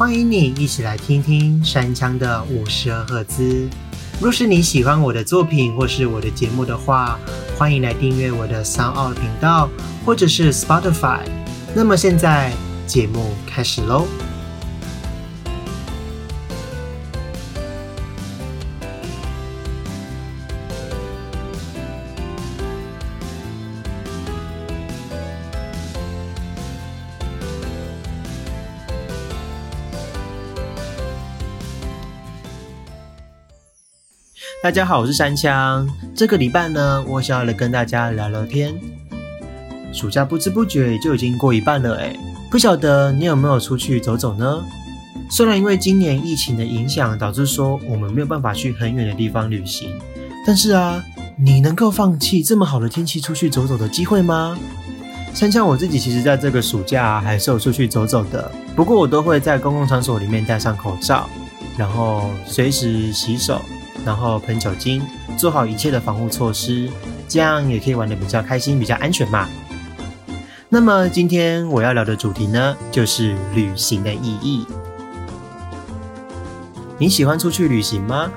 欢迎你一起来听听山枪的五十二赫兹。若是你喜欢我的作品或是我的节目的话，欢迎来订阅我的 Sound 频道或者是 Spotify。那么现在节目开始喽。大家好，我是山枪。这个礼拜呢，我想要来跟大家聊聊天。暑假不知不觉就已经过一半了，哎，不晓得你有没有出去走走呢？虽然因为今年疫情的影响，导致说我们没有办法去很远的地方旅行，但是啊，你能够放弃这么好的天气出去走走的机会吗？山枪我自己其实在这个暑假还是有出去走走的，不过我都会在公共场所里面戴上口罩，然后随时洗手。然后喷酒精，做好一切的防护措施，这样也可以玩得比较开心、比较安全嘛。那么今天我要聊的主题呢，就是旅行的意义。你喜欢出去旅行吗？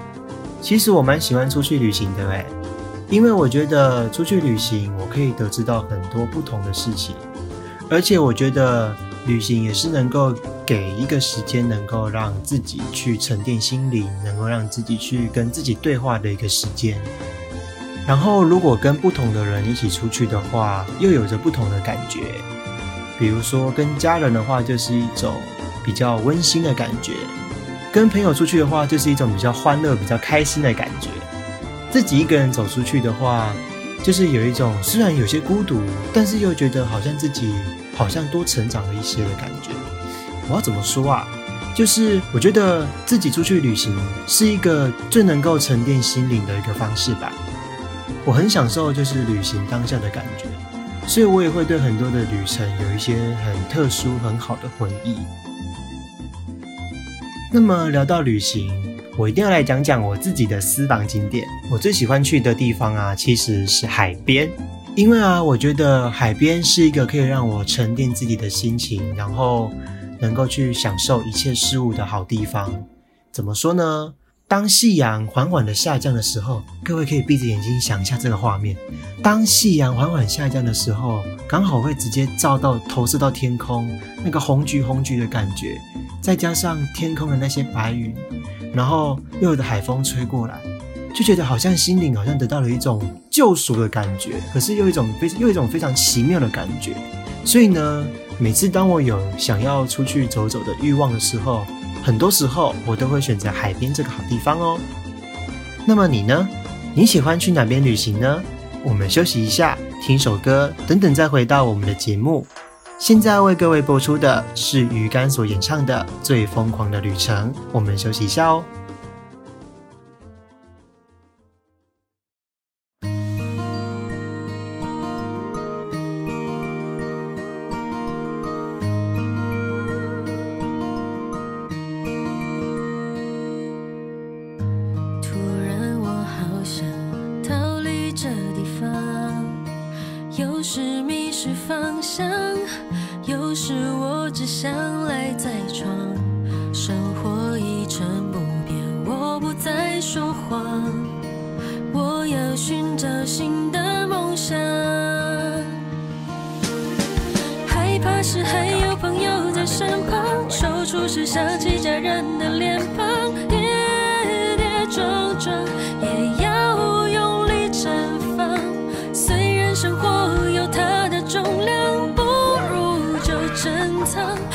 其实我蛮喜欢出去旅行的诶，因为我觉得出去旅行，我可以得知到很多不同的事情，而且我觉得旅行也是能够。给一个时间，能够让自己去沉淀心灵，能够让自己去跟自己对话的一个时间。然后，如果跟不同的人一起出去的话，又有着不同的感觉。比如说，跟家人的话，就是一种比较温馨的感觉；跟朋友出去的话，就是一种比较欢乐、比较开心的感觉。自己一个人走出去的话，就是有一种虽然有些孤独，但是又觉得好像自己好像多成长了一些的感觉。我要怎么说啊？就是我觉得自己出去旅行是一个最能够沉淀心灵的一个方式吧。我很享受就是旅行当下的感觉，所以我也会对很多的旅程有一些很特殊、很好的回忆。那么聊到旅行，我一定要来讲讲我自己的私房景点。我最喜欢去的地方啊，其实是海边，因为啊，我觉得海边是一个可以让我沉淀自己的心情，然后。能够去享受一切事物的好地方，怎么说呢？当夕阳缓缓的下降的时候，各位可以闭着眼睛想一下这个画面。当夕阳缓缓下降的时候，刚好会直接照到投射到天空，那个红橘红橘的感觉，再加上天空的那些白云，然后又有的海风吹过来，就觉得好像心灵好像得到了一种救赎的感觉，可是又一种非又一种非常奇妙的感觉。所以呢。每次当我有想要出去走走的欲望的时候，很多时候我都会选择海边这个好地方哦。那么你呢？你喜欢去哪边旅行呢？我们休息一下，听首歌，等等再回到我们的节目。现在为各位播出的是鱼竿所演唱的《最疯狂的旅程》。我们休息一下哦。找新的梦想害怕是还有朋友在身旁踌躇时想起家人的脸庞跌跌撞撞也要用力绽放。虽然生活有它的重量不如就珍藏。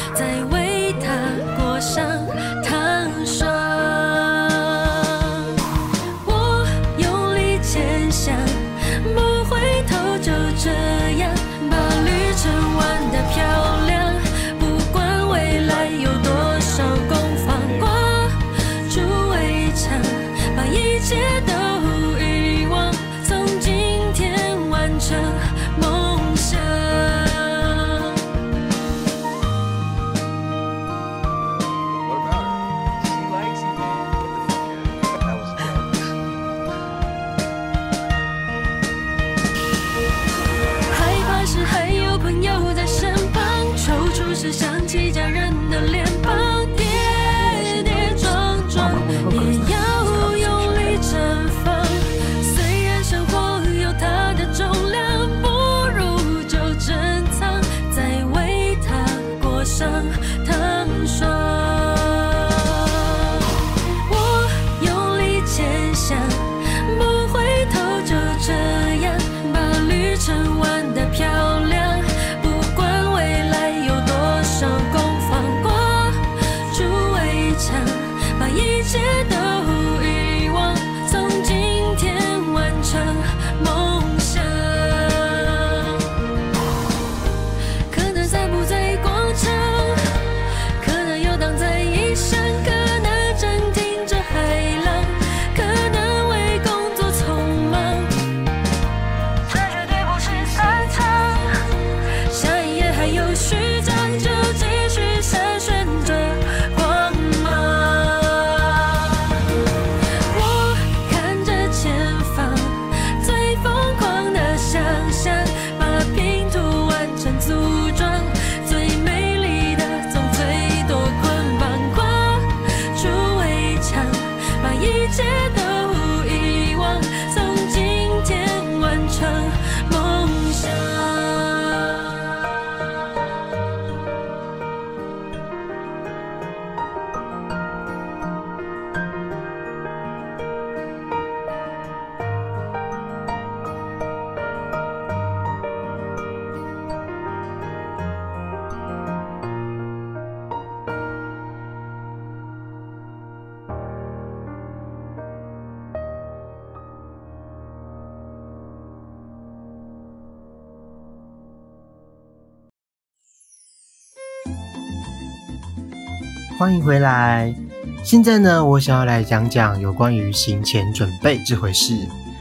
欢迎回来。现在呢，我想要来讲讲有关于行前准备这回事。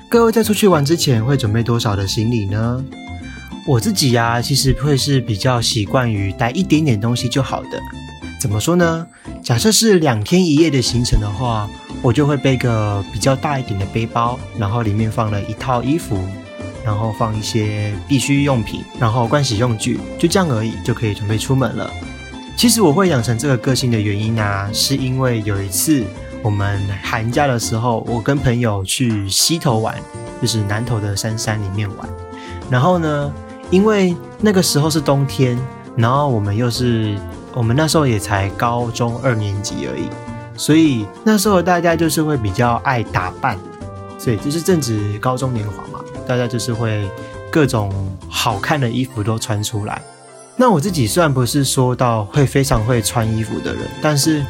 各位在出去玩之前会准备多少的行李呢？我自己呀，其实会是比较习惯于带一点点东西就好的。怎么说呢？假设是两天一夜的行程的话，我就会背个比较大一点的背包，然后里面放了一套衣服，然后放一些必需用品，然后盥洗用具，就这样而已，就可以准备出门了。其实我会养成这个个性的原因啊，是因为有一次我们寒假的时候，我跟朋友去溪头玩，就是南头的山山里面玩，然后呢。因为那个时候是冬天，然后我们又是我们那时候也才高中二年级而已，所以那时候大家就是会比较爱打扮，所以就是正值高中年华嘛，大家就是会各种好看的衣服都穿出来。那我自己虽然不是说到会非常会穿衣服的人，但是，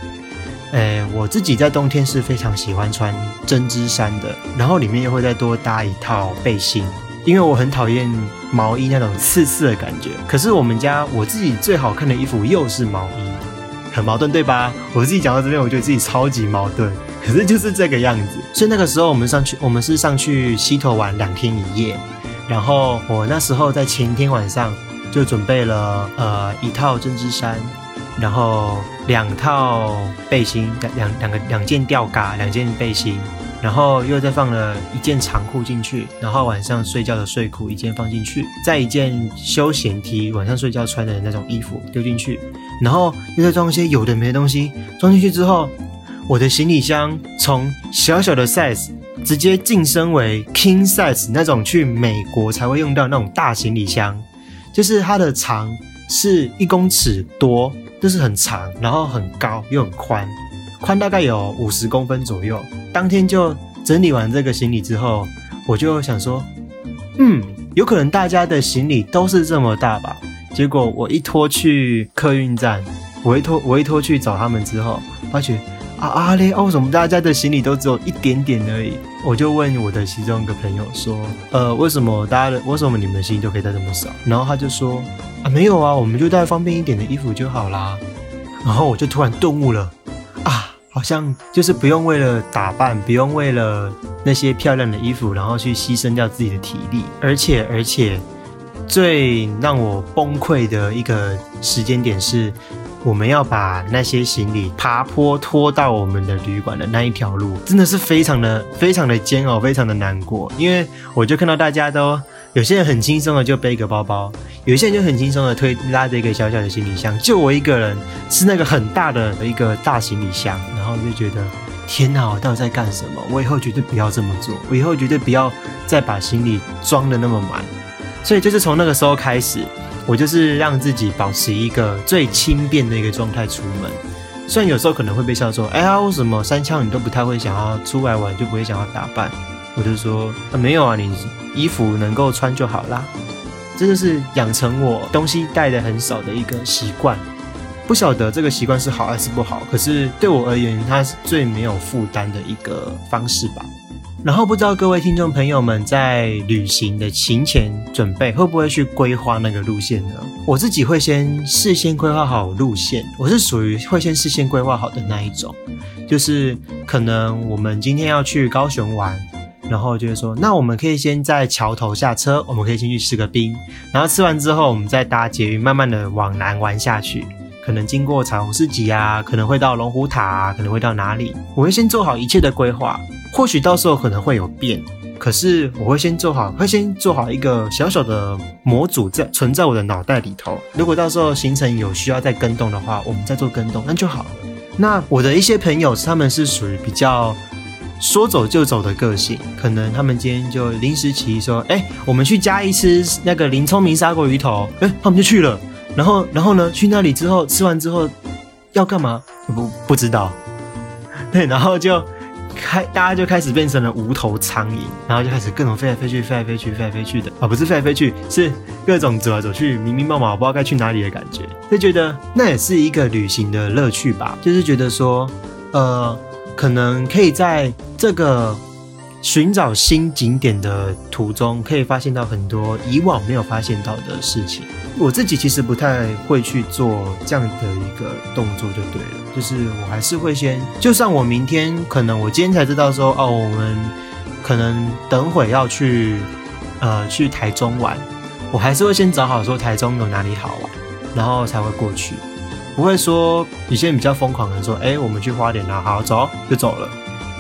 诶，我自己在冬天是非常喜欢穿针织衫的，然后里面又会再多搭一套背心。因为我很讨厌毛衣那种刺刺的感觉，可是我们家我自己最好看的衣服又是毛衣，很矛盾对吧？我自己讲到这边，我觉得自己超级矛盾，可是就是这个样子。所以那个时候我们上去，我们是上去溪头玩两天一夜，然后我那时候在前一天晚上就准备了呃一套针织衫，然后两套背心，两两两个两件吊嘎，两件背心。然后又再放了一件长裤进去，然后晚上睡觉的睡裤一件放进去，再一件休闲 T，晚上睡觉穿的那种衣服丢进去，然后又再装一些有的没的东西装进去。之后，我的行李箱从小小的 size 直接晋升为 king size 那种去美国才会用到那种大行李箱，就是它的长是一公尺多，就是很长，然后很高又很宽。宽大概有五十公分左右。当天就整理完这个行李之后，我就想说，嗯，有可能大家的行李都是这么大吧。结果我一拖去客运站，我一拖我一拖去找他们之后，发觉啊啊嘞，为什么大家的行李都只有一点点而已？我就问我的其中一个朋友说，呃，为什么大家的为什么你们的行李都可以带这么少？然后他就说啊，没有啊，我们就带方便一点的衣服就好啦。然后我就突然顿悟了。啊好像就是不用为了打扮，不用为了那些漂亮的衣服，然后去牺牲掉自己的体力。而且，而且最让我崩溃的一个时间点是，我们要把那些行李爬坡拖到我们的旅馆的那一条路，真的是非常的、非常的煎熬，非常的难过。因为我就看到大家都。有些人很轻松的就背个包包，有些人就很轻松的推拉着一个小小的行李箱，就我一个人是那个很大的一个大行李箱，然后就觉得天哪，我到底在干什么？我以后绝对不要这么做，我以后绝对不要再把行李装的那么满。所以就是从那个时候开始，我就是让自己保持一个最轻便的一个状态出门。虽然有时候可能会被笑说，哎呀，为什么三枪你都不太会想要出来玩，就不会想要打扮？我就说啊，没有啊，你。衣服能够穿就好啦，这就是养成我东西带的很少的一个习惯。不晓得这个习惯是好还是不好，可是对我而言，它是最没有负担的一个方式吧。然后不知道各位听众朋友们在旅行的行前准备会不会去规划那个路线呢？我自己会先事先规划好路线，我是属于会先事先规划好的那一种，就是可能我们今天要去高雄玩。然后就是说，那我们可以先在桥头下车，我们可以先去吃个冰，然后吃完之后，我们再搭捷运慢慢的往南玩下去，可能经过彩虹市集啊，可能会到龙虎塔，可能会到哪里？我会先做好一切的规划，或许到时候可能会有变，可是我会先做好，会先做好一个小小的模组在存在我的脑袋里头。如果到时候行程有需要再跟动的话，我们再做跟动，那就好了。那我的一些朋友，他们是属于比较。说走就走的个性，可能他们今天就临时起意说：“哎，我们去加一吃那个林聪明砂锅鱼头。”哎，他们就去了。然后，然后呢，去那里之后吃完之后要干嘛？不不知道。对，然后就开，大家就开始变成了无头苍蝇，然后就开始各种飞来飞去，飞来飞去，飞来飞去的啊，不是飞来飞去，是各种走来走去，迷迷茫茫，我不知道该去哪里的感觉。就觉得那也是一个旅行的乐趣吧，就是觉得说，呃。可能可以在这个寻找新景点的途中，可以发现到很多以往没有发现到的事情。我自己其实不太会去做这样的一个动作，就对了，就是我还是会先，就算我明天可能我今天才知道说，哦，我们可能等会要去，呃，去台中玩，我还是会先找好说台中有哪里好玩，然后才会过去，不会说有些人比较疯狂的说，哎，我们去花莲啊，好走就走了，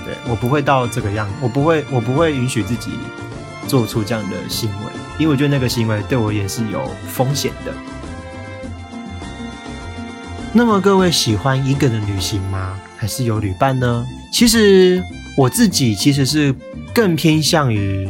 对我不会到这个样子，我不会，我不会允许自己做出这样的行为，因为我觉得那个行为对我也是有风险的。那么各位喜欢一个人旅行吗？还是有旅伴呢？其实我自己其实是更偏向于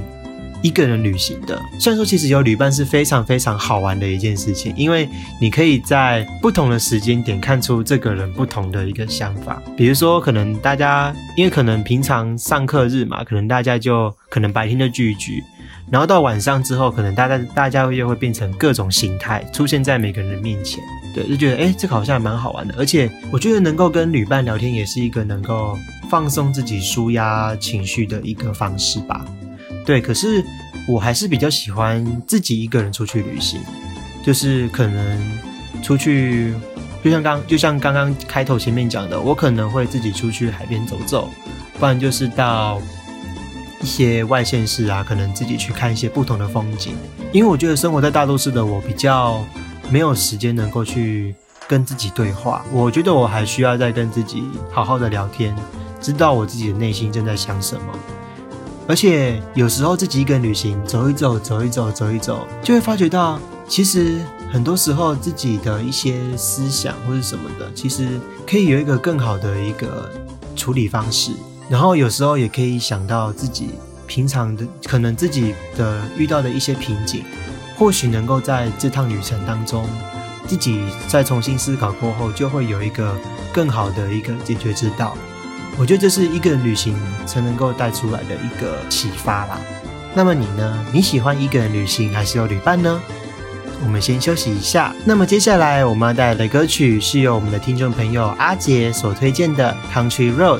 一个人旅行的。虽然说其实有旅伴是非常非常好玩的一件事情，因为你可以在不同的时间点看出这个人不同的一个想法。比如说，可能大家因为可能平常上课日嘛，可能大家就可能白天就聚一聚。然后到晚上之后，可能大家大家又会变成各种形态出现在每个人的面前，对，就觉得哎，这个好像蛮好玩的。而且我觉得能够跟旅伴聊天，也是一个能够放松自己、舒压情绪的一个方式吧。对，可是我还是比较喜欢自己一个人出去旅行，就是可能出去，就像刚就像刚刚开头前面讲的，我可能会自己出去海边走走，不然就是到。一些外县市啊，可能自己去看一些不同的风景，因为我觉得生活在大都市的我比较没有时间能够去跟自己对话。我觉得我还需要再跟自己好好的聊天，知道我自己的内心正在想什么。而且有时候自己一个人旅行，走一走，走一走，走一走，就会发觉到，其实很多时候自己的一些思想或者什么的，其实可以有一个更好的一个处理方式。然后有时候也可以想到自己平常的可能自己的遇到的一些瓶颈，或许能够在这趟旅程当中，自己再重新思考过后，就会有一个更好的一个解决之道。我觉得这是一个人旅行才能够带出来的一个启发啦。那么你呢？你喜欢一个人旅行还是有旅伴呢？我们先休息一下。那么接下来我们要带来的歌曲是由我们的听众朋友阿杰所推荐的《Country Road》。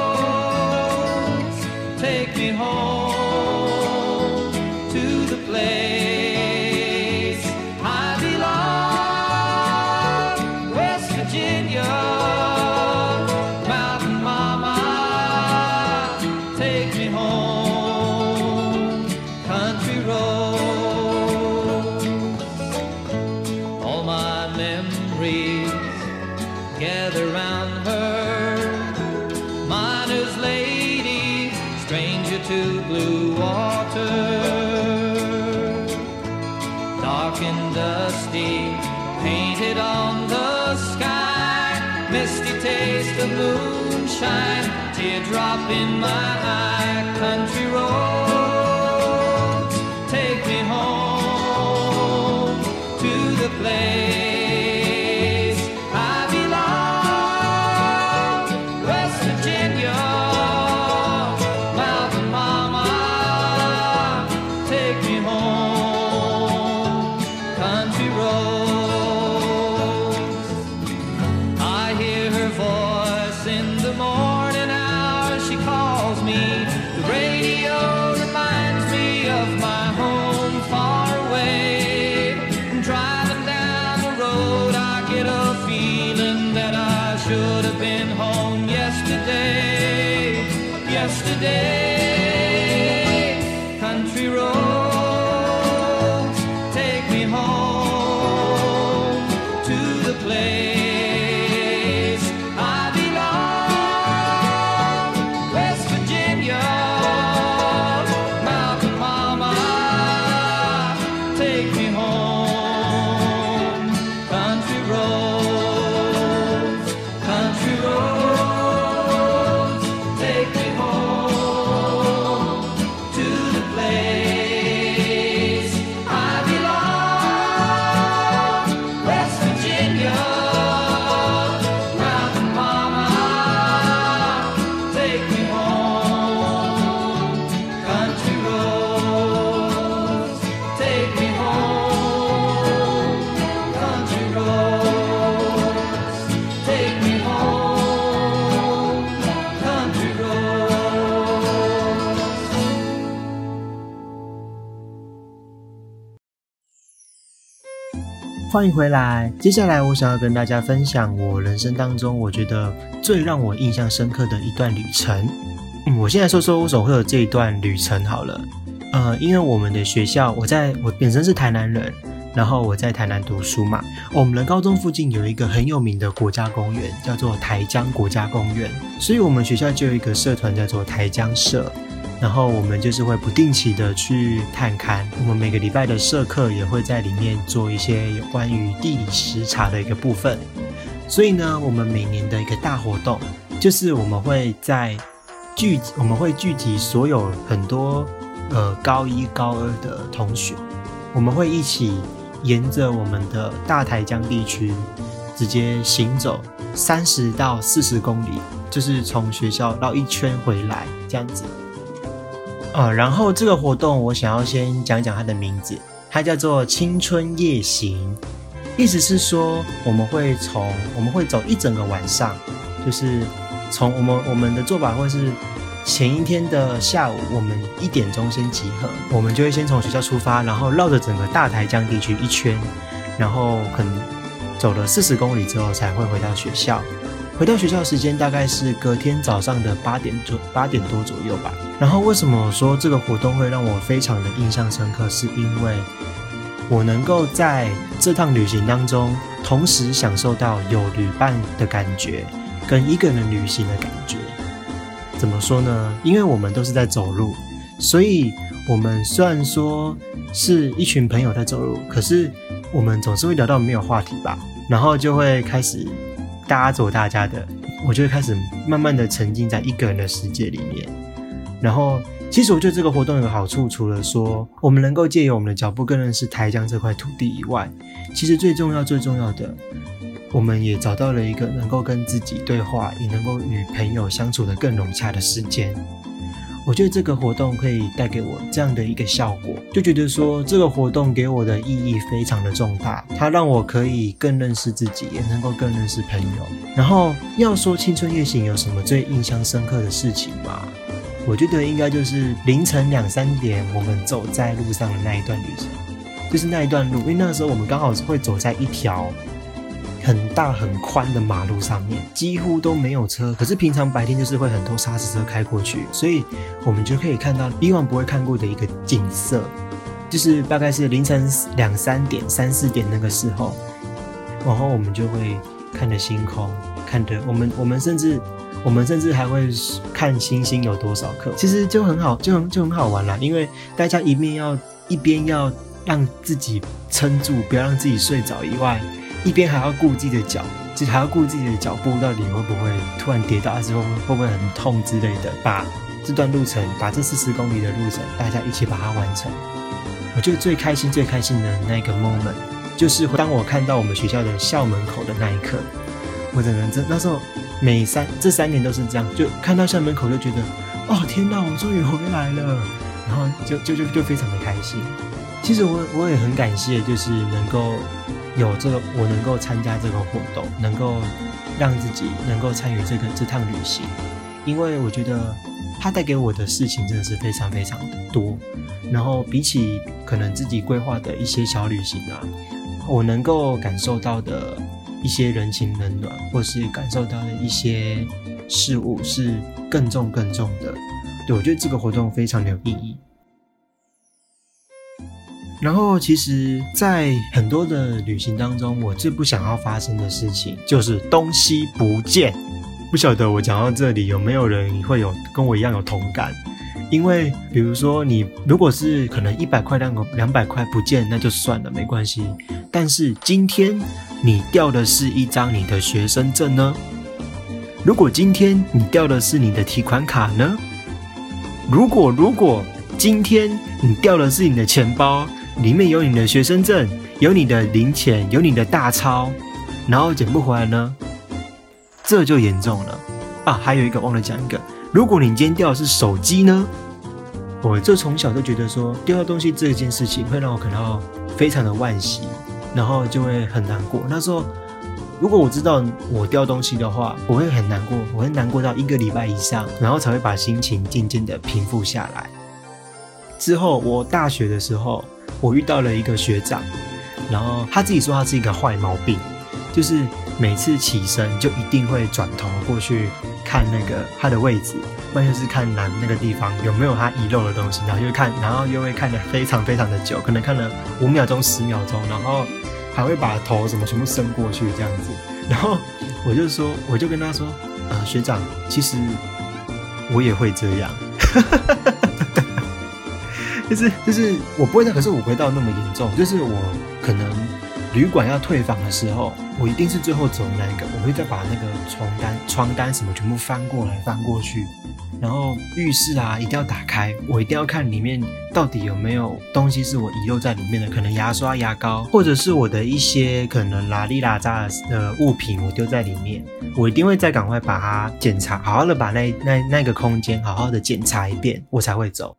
in my high country. 欢迎回来。接下来，我想要跟大家分享我人生当中我觉得最让我印象深刻的一段旅程。嗯，我现在说说为什么会有这一段旅程好了。呃，因为我们的学校，我在我本身是台南人，然后我在台南读书嘛。我们的高中附近有一个很有名的国家公园，叫做台江国家公园，所以我们学校就有一个社团叫做台江社。然后我们就是会不定期的去探勘，我们每个礼拜的社课也会在里面做一些有关于地理时查的一个部分。所以呢，我们每年的一个大活动，就是我们会在聚，我们会聚集所有很多呃高一高二的同学，我们会一起沿着我们的大台江地区直接行走三十到四十公里，就是从学校绕一圈回来这样子。呃，然后这个活动我想要先讲讲它的名字，它叫做青春夜行，意思是说我们会从我们会走一整个晚上，就是从我们我们的做法会是前一天的下午，我们一点钟先集合，我们就会先从学校出发，然后绕着整个大台江地区一圈，然后可能走了四十公里之后才会回到学校。回到学校时间大概是隔天早上的八点左八点多左右吧。然后为什么说这个活动会让我非常的印象深刻？是因为我能够在这趟旅行当中，同时享受到有旅伴的感觉，跟一个人旅行的感觉。怎么说呢？因为我们都是在走路，所以我们虽然说是一群朋友在走路，可是我们总是会聊到没有话题吧，然后就会开始。大家走大家的，我就会开始慢慢的沉浸在一个人的世界里面。然后，其实我觉得这个活动有好处，除了说我们能够借由我们的脚步更认识台江这块土地以外，其实最重要最重要的，我们也找到了一个能够跟自己对话，也能够与朋友相处的更融洽的时间。我觉得这个活动可以带给我这样的一个效果，就觉得说这个活动给我的意义非常的重大，它让我可以更认识自己，也能够更认识朋友。然后要说青春夜行有什么最印象深刻的事情吗？我觉得应该就是凌晨两三点我们走在路上的那一段旅程，就是那一段路，因为那时候我们刚好是会走在一条。很大很宽的马路上面几乎都没有车，可是平常白天就是会很多沙石车开过去，所以我们就可以看到以往不会看过的一个景色，就是大概是凌晨两三点、三四点那个时候，然后我们就会看着星空，看着我们，我们甚至我们甚至还会看星星有多少颗，其实就很好，就很就很好玩啦，因为大家一面要一边要让自己撑住，不要让自己睡着以外。一边还要顾自己的脚，就还要顾自己的脚步，到底会不会突然跌倒，还是会会不会很痛之类的？把这段路程，把这四十公里的路程，大家一起把它完成。我觉得最开心、最开心的那个 moment，就是当我看到我们学校的校门口的那一刻，我整个人真那时候每三这三年都是这样，就看到校门口就觉得，哦天哪，我终于回来了，然后就就就就非常的开心。其实我我也很感谢，就是能够。有这个，我能够参加这个活动，能够让自己能够参与这个这趟旅行，因为我觉得它带给我的事情真的是非常非常的多。然后比起可能自己规划的一些小旅行啊，我能够感受到的一些人情冷暖，或是感受到的一些事物是更重更重的。对我觉得这个活动非常的有意义。然后，其实，在很多的旅行当中，我最不想要发生的事情就是东西不见。不晓得我讲到这里，有没有人会有跟我一样有同感？因为，比如说，你如果是可能一百块两个两百块不见，那就算了，没关系。但是今天你掉的是一张你的学生证呢？如果今天你掉的是你的提款卡呢？如果如果今天你掉的是你的钱包？里面有你的学生证，有你的零钱，有你的大钞，然后捡不回来呢，这就严重了啊！还有一个忘了讲一个，如果你今天掉的是手机呢，我就从小就觉得说掉东西这件事情会让我感到非常的惋惜，然后就会很难过。那时候如果我知道我掉东西的话，我会很难过，我会难过到一个礼拜以上，然后才会把心情渐渐的平复下来。之后我大学的时候。我遇到了一个学长，然后他自己说他是一个坏毛病，就是每次起身就一定会转头过去看那个他的位置，不然就是看南那个地方有没有他遗漏的东西，然后又看，然后又会看的非常非常的久，可能看了五秒钟、十秒钟，然后还会把头什么全部伸过去这样子。然后我就说，我就跟他说，呃，学长，其实我也会这样。就是就是我不会到，可是我不会到那么严重。就是我可能旅馆要退房的时候，我一定是最后走那个，我会再把那个床单、床单什么全部翻过来翻过去。然后浴室啊，一定要打开，我一定要看里面到底有没有东西是我遗漏在里面的，可能牙刷、牙膏，或者是我的一些可能拉里拉扎的物品，我丢在里面，我一定会再赶快把它检查，好好的把那那那个空间好好的检查一遍，我才会走。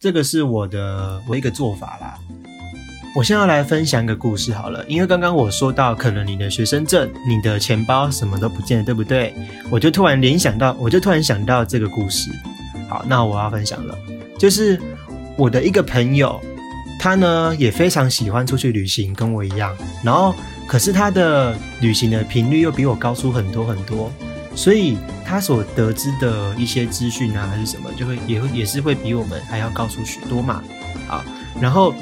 这个是我的我一个做法啦。我现在要来分享一个故事好了，因为刚刚我说到，可能你的学生证、你的钱包什么都不见了，对不对？我就突然联想到，我就突然想到这个故事。好，那我要分享了，就是我的一个朋友，他呢也非常喜欢出去旅行，跟我一样。然后，可是他的旅行的频率又比我高出很多很多。所以他所得知的一些资讯啊，还是什么，就会也会也是会比我们还要高出许多嘛。啊，然后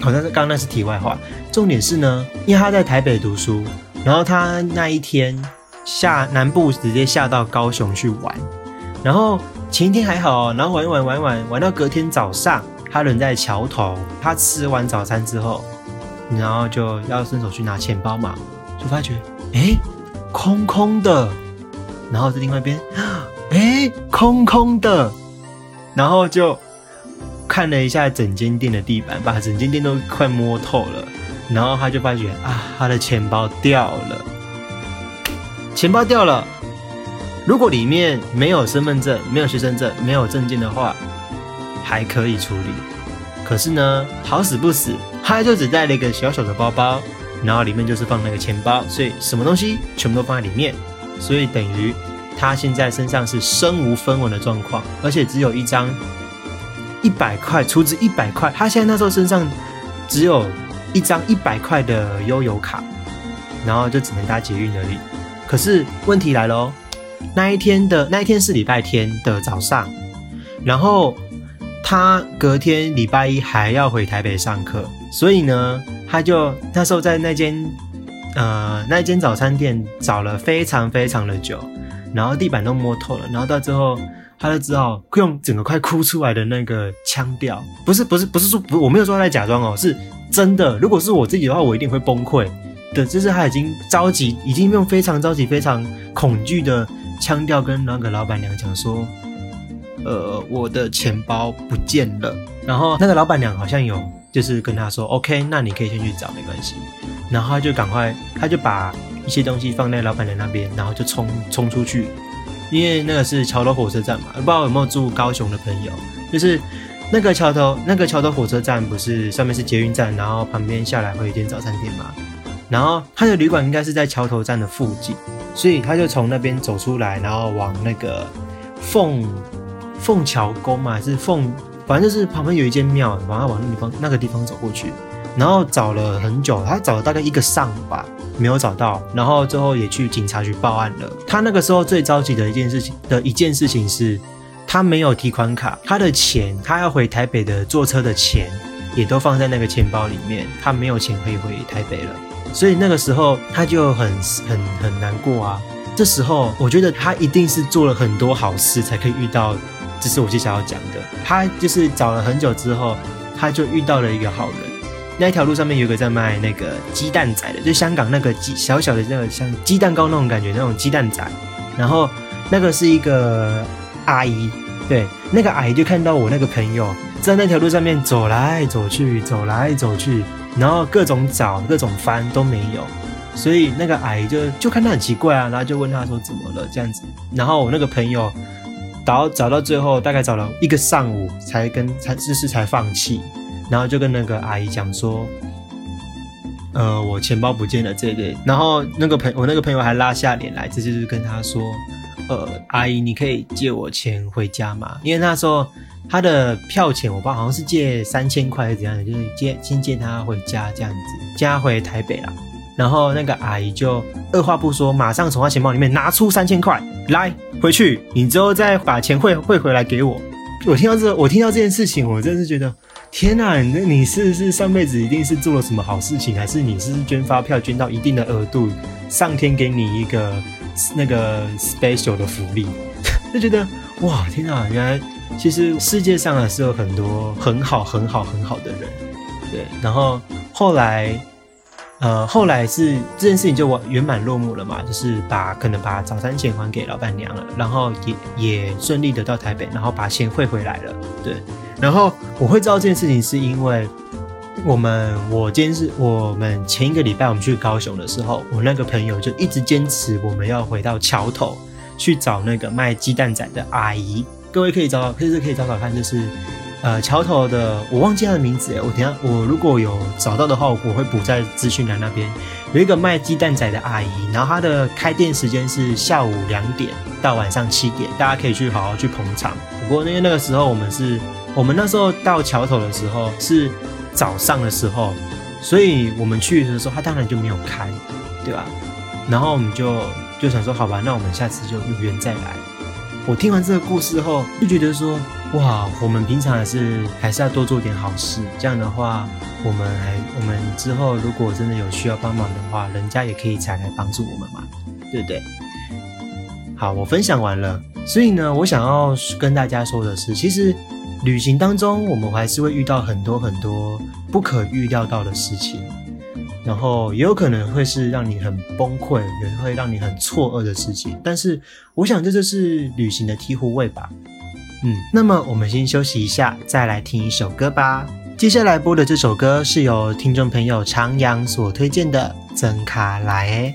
好像是刚那是题外话，重点是呢，因为他在台北读书，然后他那一天下南部直接下到高雄去玩，然后前一天还好，然后玩一玩玩玩玩到隔天早上，他人在桥头，他吃完早餐之后，然后就要伸手去拿钱包嘛，就发觉哎，空空的。然后在另外一边，哎，空空的，然后就看了一下整间店的地板，把整间店都快摸透了。然后他就发觉啊，他的钱包掉了，钱包掉了。如果里面没有身份证、没有学生证、没有证件的话，还可以处理。可是呢，好死不死，他就只带了一个小小的包包，然后里面就是放那个钱包，所以什么东西全部都放在里面。所以等于他现在身上是身无分文的状况，而且只有一张一百块，出资一百块。他现在那时候身上只有一张一百块的悠游卡，然后就只能搭捷运而已。可是问题来了哦，那一天的那一天是礼拜天的早上，然后他隔天礼拜一还要回台北上课，所以呢，他就那时候在那间。呃，那间早餐店找了非常非常的久，然后地板都摸透了，然后到最后，他就只好用整个快哭出来的那个腔调，不是不是不是说不，我没有说他在假装哦，是真的。如果是我自己的话，我一定会崩溃的。就是他已经着急，已经用非常着急、非常恐惧的腔调跟那个老板娘讲说：“呃，我的钱包不见了。”然后那个老板娘好像有就是跟他说：“OK，那你可以先去找，没关系。”然后他就赶快，他就把一些东西放在老板娘那边，然后就冲冲出去，因为那个是桥头火车站嘛，不知道有没有住高雄的朋友，就是那个桥头那个桥头火车站不是上面是捷运站，然后旁边下来会有一间早餐店嘛，然后他的旅馆应该是在桥头站的附近，所以他就从那边走出来，然后往那个凤凤桥宫嘛，还是凤，反正就是旁边有一间庙，然后往那地方那个地方走过去。然后找了很久，他找了大概一个上午吧，没有找到。然后最后也去警察局报案了。他那个时候最着急的一件事情的一件事情是，他没有提款卡，他的钱，他要回台北的坐车的钱，也都放在那个钱包里面，他没有钱可以回台北了。所以那个时候他就很很很难过啊。这时候我觉得他一定是做了很多好事，才可以遇到，这是我接下来要讲的。他就是找了很久之后，他就遇到了一个好人。那条路上面有个在卖那个鸡蛋仔的，就香港那个鸡小小的那个像鸡蛋糕那种感觉那种鸡蛋仔，然后那个是一个阿姨，对，那个阿姨就看到我那个朋友在那条路上面走来走去，走来走去，然后各种找各种翻都没有，所以那个阿姨就就看他很奇怪啊，然后就问他说怎么了这样子，然后我那个朋友找找到最后大概找了一个上午才跟才就是才放弃。然后就跟那个阿姨讲说，呃，我钱包不见了，这类。然后那个朋我那个朋友还拉下脸来，直接就跟他说，呃，阿姨，你可以借我钱回家吗？因为那时候他的票钱，我爸好像是借三千块还是怎样的，就是借先借他回家这样子，借他回台北了。然后那个阿姨就二话不说，马上从他钱包里面拿出三千块来，回去，你之后再把钱汇汇回来给我。我听到这，我听到这件事情，我真是觉得，天呐，那你是是上辈子一定是做了什么好事情，还是你是捐发票捐到一定的额度，上天给你一个那个 special 的福利，就觉得哇，天呐，原来其实世界上还是有很多很好很好很好的人，对，然后后来。呃，后来是这件事情就完圆满落幕了嘛，就是把可能把早餐钱还给老板娘了，然后也也顺利的到台北，然后把钱汇回来了。对，然后我会知道这件事情是因为我们我今天是我们前一个礼拜我们去高雄的时候，我那个朋友就一直坚持我们要回到桥头去找那个卖鸡蛋仔的阿姨，各位可以找找，可以可以找找看，就是。呃，桥头的我忘记他的名字，我等下我如果有找到的话，我会补在资讯栏那边。有一个卖鸡蛋仔的阿姨，然后她的开店时间是下午两点到晚上七点，大家可以去好好去捧场。不过因为那个时候我们是，我们那时候到桥头的时候是早上的时候，所以我们去的时候他当然就没有开，对吧？然后我们就就想说，好吧，那我们下次就有缘再来。我听完这个故事后，就觉得说。哇，我们平常还是还是要多做点好事，这样的话，我们还我们之后如果真的有需要帮忙的话，人家也可以才来帮助我们嘛，对不对？好，我分享完了，所以呢，我想要跟大家说的是，其实旅行当中我们还是会遇到很多很多不可预料到的事情，然后也有可能会是让你很崩溃，也会让你很错愕的事情，但是我想这就是旅行的醍醐味吧。嗯，那么我们先休息一下，再来听一首歌吧。接下来播的这首歌是由听众朋友长阳所推荐的《曾卡莱》。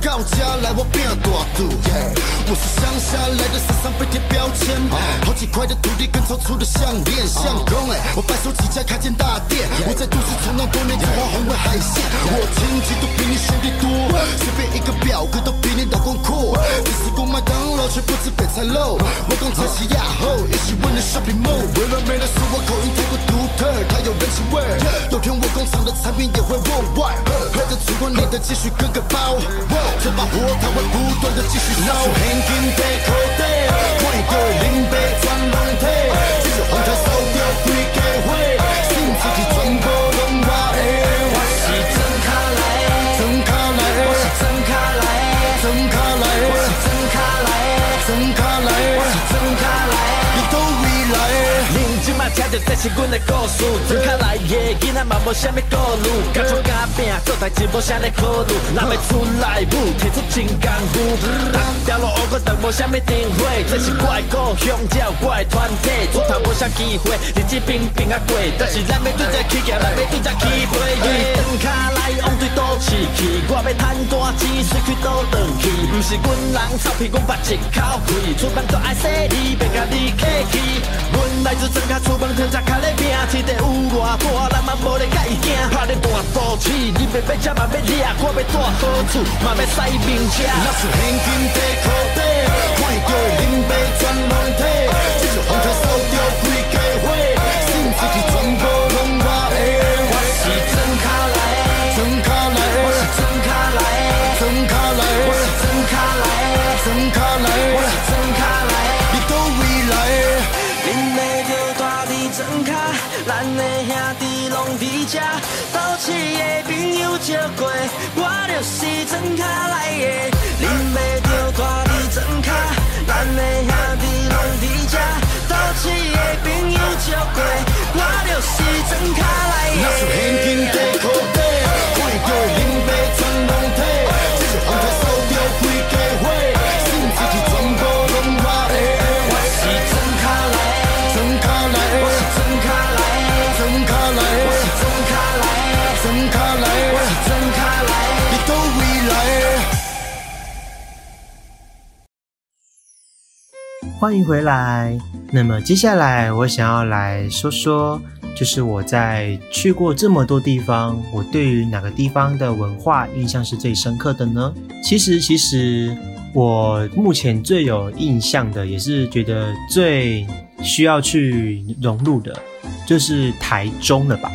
到家来我变大度。我是乡下来的，身上被贴标签，好几块的土地跟超粗的项链。相公哎，我白手起家开间大店。我在都市闯荡多年，眼花红为海鲜。我亲戚都比你兄弟多，随便一个表哥都比你老公阔。只吃过麦当劳却不吃北菜肉。我讲菜是亚后，一起问的 shopping mall。为了美的说我口音太过独特，它有人情味。有天我工厂的产品也会 worldwide。喝着烛光里的继续割个包，这把火它会不断的继续烧。现金在口袋，看一个零杯转龙体，这是红台烧掉几家伙，心自己全部认真嘛，听着这是阮的故事，真卡来的囡仔嘛无啥物顾虑，敢做敢拼。做代志无啥咧考虑，若要出来舞，提出真功夫。条路乌过，但无啥物定位，这是我的故乡，只有我的团体。出头无啥机会，日子平平啊过，但是咱要对只起价，咱要对只起飞。转脚来往对倒市去，要赚大钱，随去倒转去。不是阮人臭屁，阮把一口开。出门都爱洗你，别甲你客气。阮来自庄脚出门，天才脚咧拼，天地有偌大，咱嘛无咧甲伊惊。拍咧大赌气，你别。要吃嘛要掠，我要住好厝嘛要使名车。若是现金在裤底，看到林北全拢体，这是风台笑过，我就是真卡来的，啉袂着大你真卡，咱的兄弟拢伫这。起的朋友照过，我就是装卡来的。若是现金在欢迎回来。那么接下来我想要来说说，就是我在去过这么多地方，我对于哪个地方的文化印象是最深刻的呢？其实，其实我目前最有印象的，也是觉得最需要去融入的，就是台中了吧？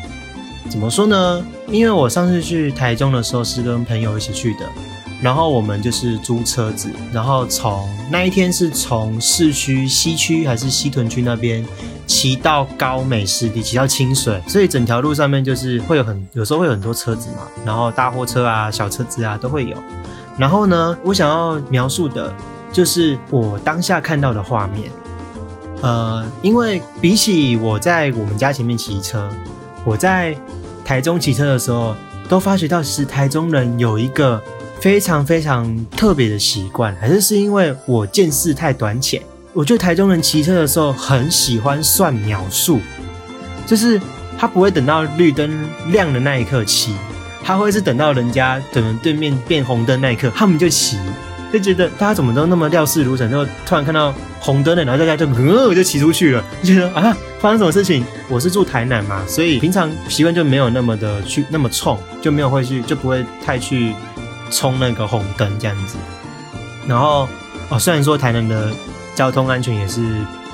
怎么说呢？因为我上次去台中的时候是跟朋友一起去的，然后我们就是租车子，然后从那一天是从市区西区还是西屯区那边骑到高美湿地，骑到清水，所以整条路上面就是会有很有时候会有很多车子嘛，然后大货车啊、小车子啊都会有。然后呢，我想要描述的就是我当下看到的画面。呃，因为比起我在我们家前面骑车，我在台中骑车的时候，都发觉到是台中人有一个非常非常特别的习惯，还是是因为我见识太短浅。我觉得台中人骑车的时候很喜欢算秒数，就是他不会等到绿灯亮的那一刻骑，他会是等到人家等对面变红灯那一刻，他们就骑，就觉得大家怎么都那么料事如神，就突然看到红灯了，然后大家就呃就骑出去了，就觉得啊发生什么事情？我是住台南嘛，所以平常习惯就没有那么的去那么冲，就没有会去就不会太去冲那个红灯这样子。然后哦，虽然说台南的交通安全也是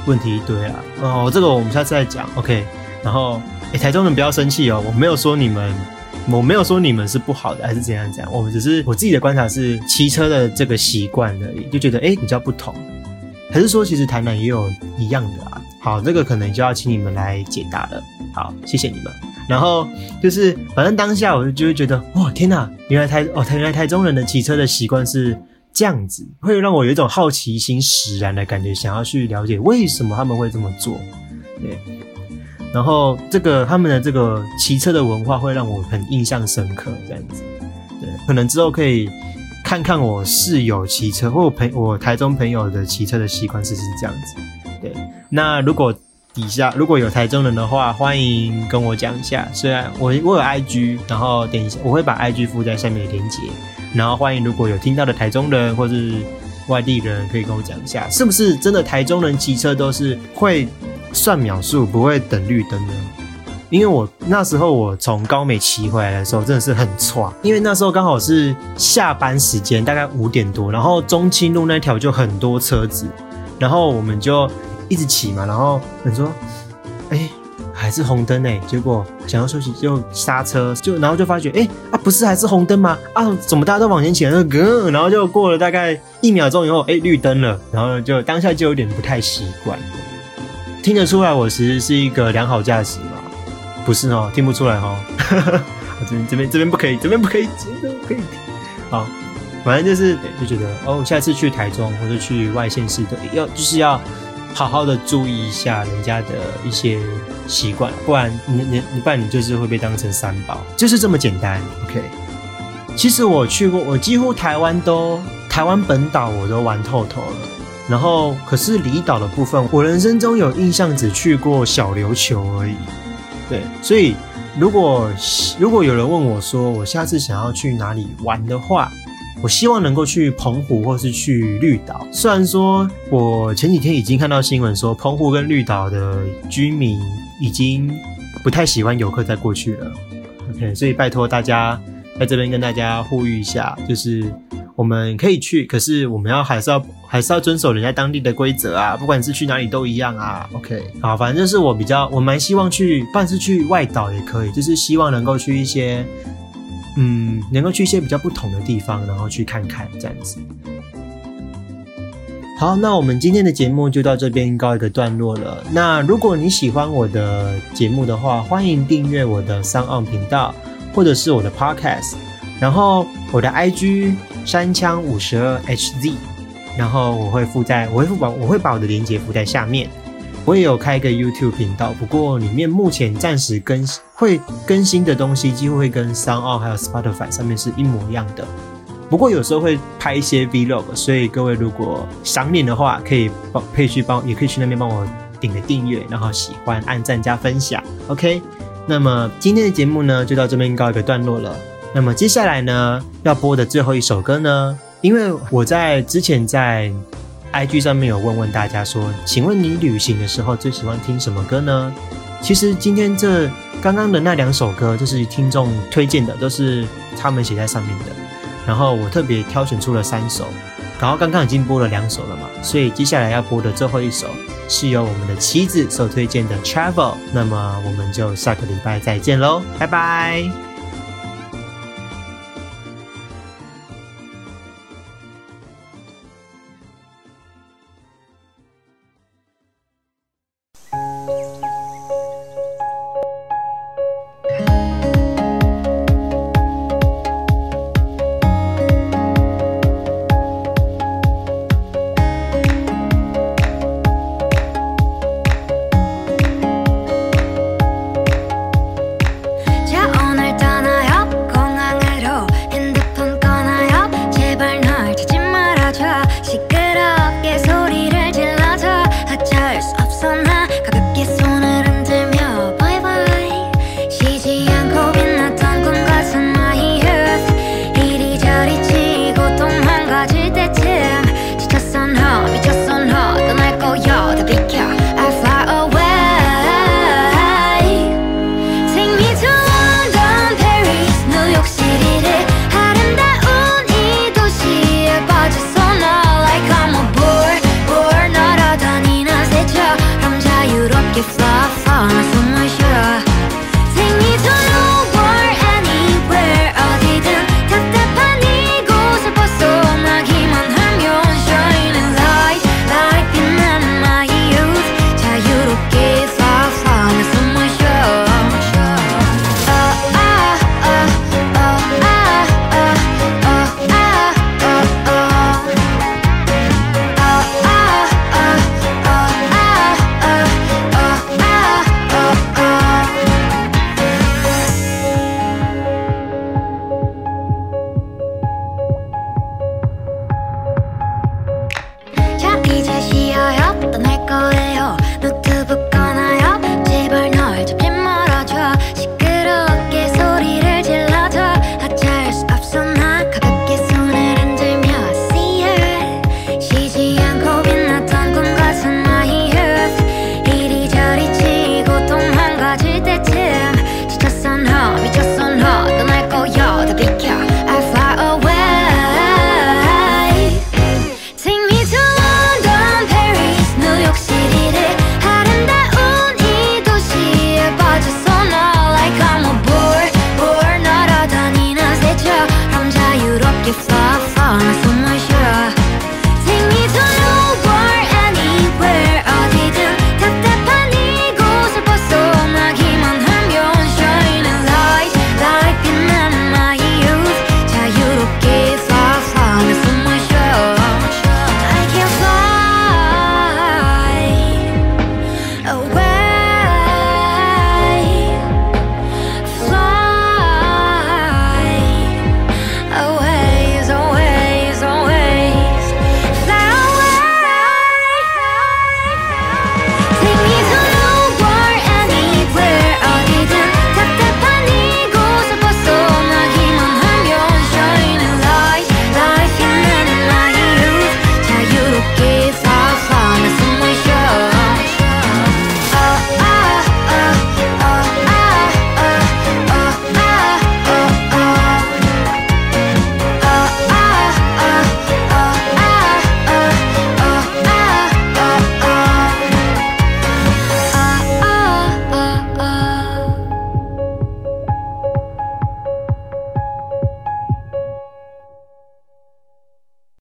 问题一堆啊，哦，这个我们下次再讲，OK。然后，哎，台中人不要生气哦，我没有说你们，我没有说你们是不好的，还是怎样怎样，我们只是我自己的观察是骑车的这个习惯而已，就觉得哎比较不同，还是说其实台南也有一样的啊？好，这个可能就要请你们来解答了。好，谢谢你们。然后就是，反正当下我就就会觉得，哇，天哪，原来台哦，原来台中人的骑车的习惯是这样子，会让我有一种好奇心使然的感觉，想要去了解为什么他们会这么做。对，然后这个他们的这个骑车的文化会让我很印象深刻，这样子。对，可能之后可以看看我室友骑车，或我朋我台中朋友的骑车的习惯是是这样子。对，那如果底下如果有台中人的话，欢迎跟我讲一下。虽然我我有 IG，然后等一下我会把 IG 附在下面的链接，然后欢迎如果有听到的台中人或是外地人，可以跟我讲一下，是不是真的台中人骑车都是会算秒数，不会等绿灯呢？因为我那时候我从高美骑回来的时候，真的是很差，因为那时候刚好是下班时间，大概五点多，然后中清路那条就很多车子，然后我们就一直骑嘛，然后你说，哎、还是红灯哎、结果想要休息就刹车，就然后就发觉，哎、啊不是还是红灯吗？啊怎么大家都往前骑？就咯，然后就过了大概一秒钟以后，哎、绿灯了，然后就当下就有点不太习惯，听得出来我其实是一个良好驾驶嘛。不是哦，听不出来哦。这边这边这边不可以，这边不可以，这边不可以。好，反正就是就觉得哦，下次去台中或者去外县市都，要就是要好好的注意一下人家的一些习惯，不然你你你不然你就是会被当成三宝，就是这么简单。OK，其实我去过，我几乎台湾都台湾本岛我都玩透透了。然后，可是离岛的部分，我人生中有印象只去过小琉球而已。对，所以如果如果有人问我说我下次想要去哪里玩的话，我希望能够去澎湖或是去绿岛。虽然说我前几天已经看到新闻说澎湖跟绿岛的居民已经不太喜欢游客再过去了。OK，所以拜托大家在这边跟大家呼吁一下，就是我们可以去，可是我们要还是要还是要遵守人家当地的规则啊，不管是去哪里都一样啊。OK，好，反正就是我比较我蛮希望去，不管是去外岛也可以，就是希望能够去一些，嗯，能够去一些比较不同的地方，然后去看看这样子。好，那我们今天的节目就到这边告一个段落了。那如果你喜欢我的节目的话，欢迎订阅我的商岸频道，或者是我的 Podcast，然后我的 IG 山枪五十二 HZ，然后我会附在，我会把我会把我的链接附在下面。我也有开一个 YouTube 频道，不过里面目前暂时更新会更新的东西，几乎会跟 s o u n 还有 Spotify 上面是一模一样的。不过有时候会拍一些 Vlog，所以各位如果想念的话，可以帮可以去帮，也可以去那边帮我点个订阅，然后喜欢按赞加分享。OK，那么今天的节目呢，就到这边告一个段落了。那么接下来呢，要播的最后一首歌呢，因为我在之前在 IG 上面有问问大家说，请问你旅行的时候最喜欢听什么歌呢？其实今天这刚刚的那两首歌，就是听众推荐的，都是他们写在上面的。然后我特别挑选出了三首，然后刚刚已经播了两首了嘛，所以接下来要播的最后一首是由我们的妻子所推荐的《Travel》。那么我们就下个礼拜再见喽，拜拜。